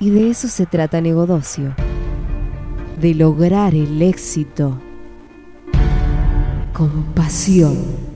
Y de eso se trata Negodocio, de lograr el éxito con pasión.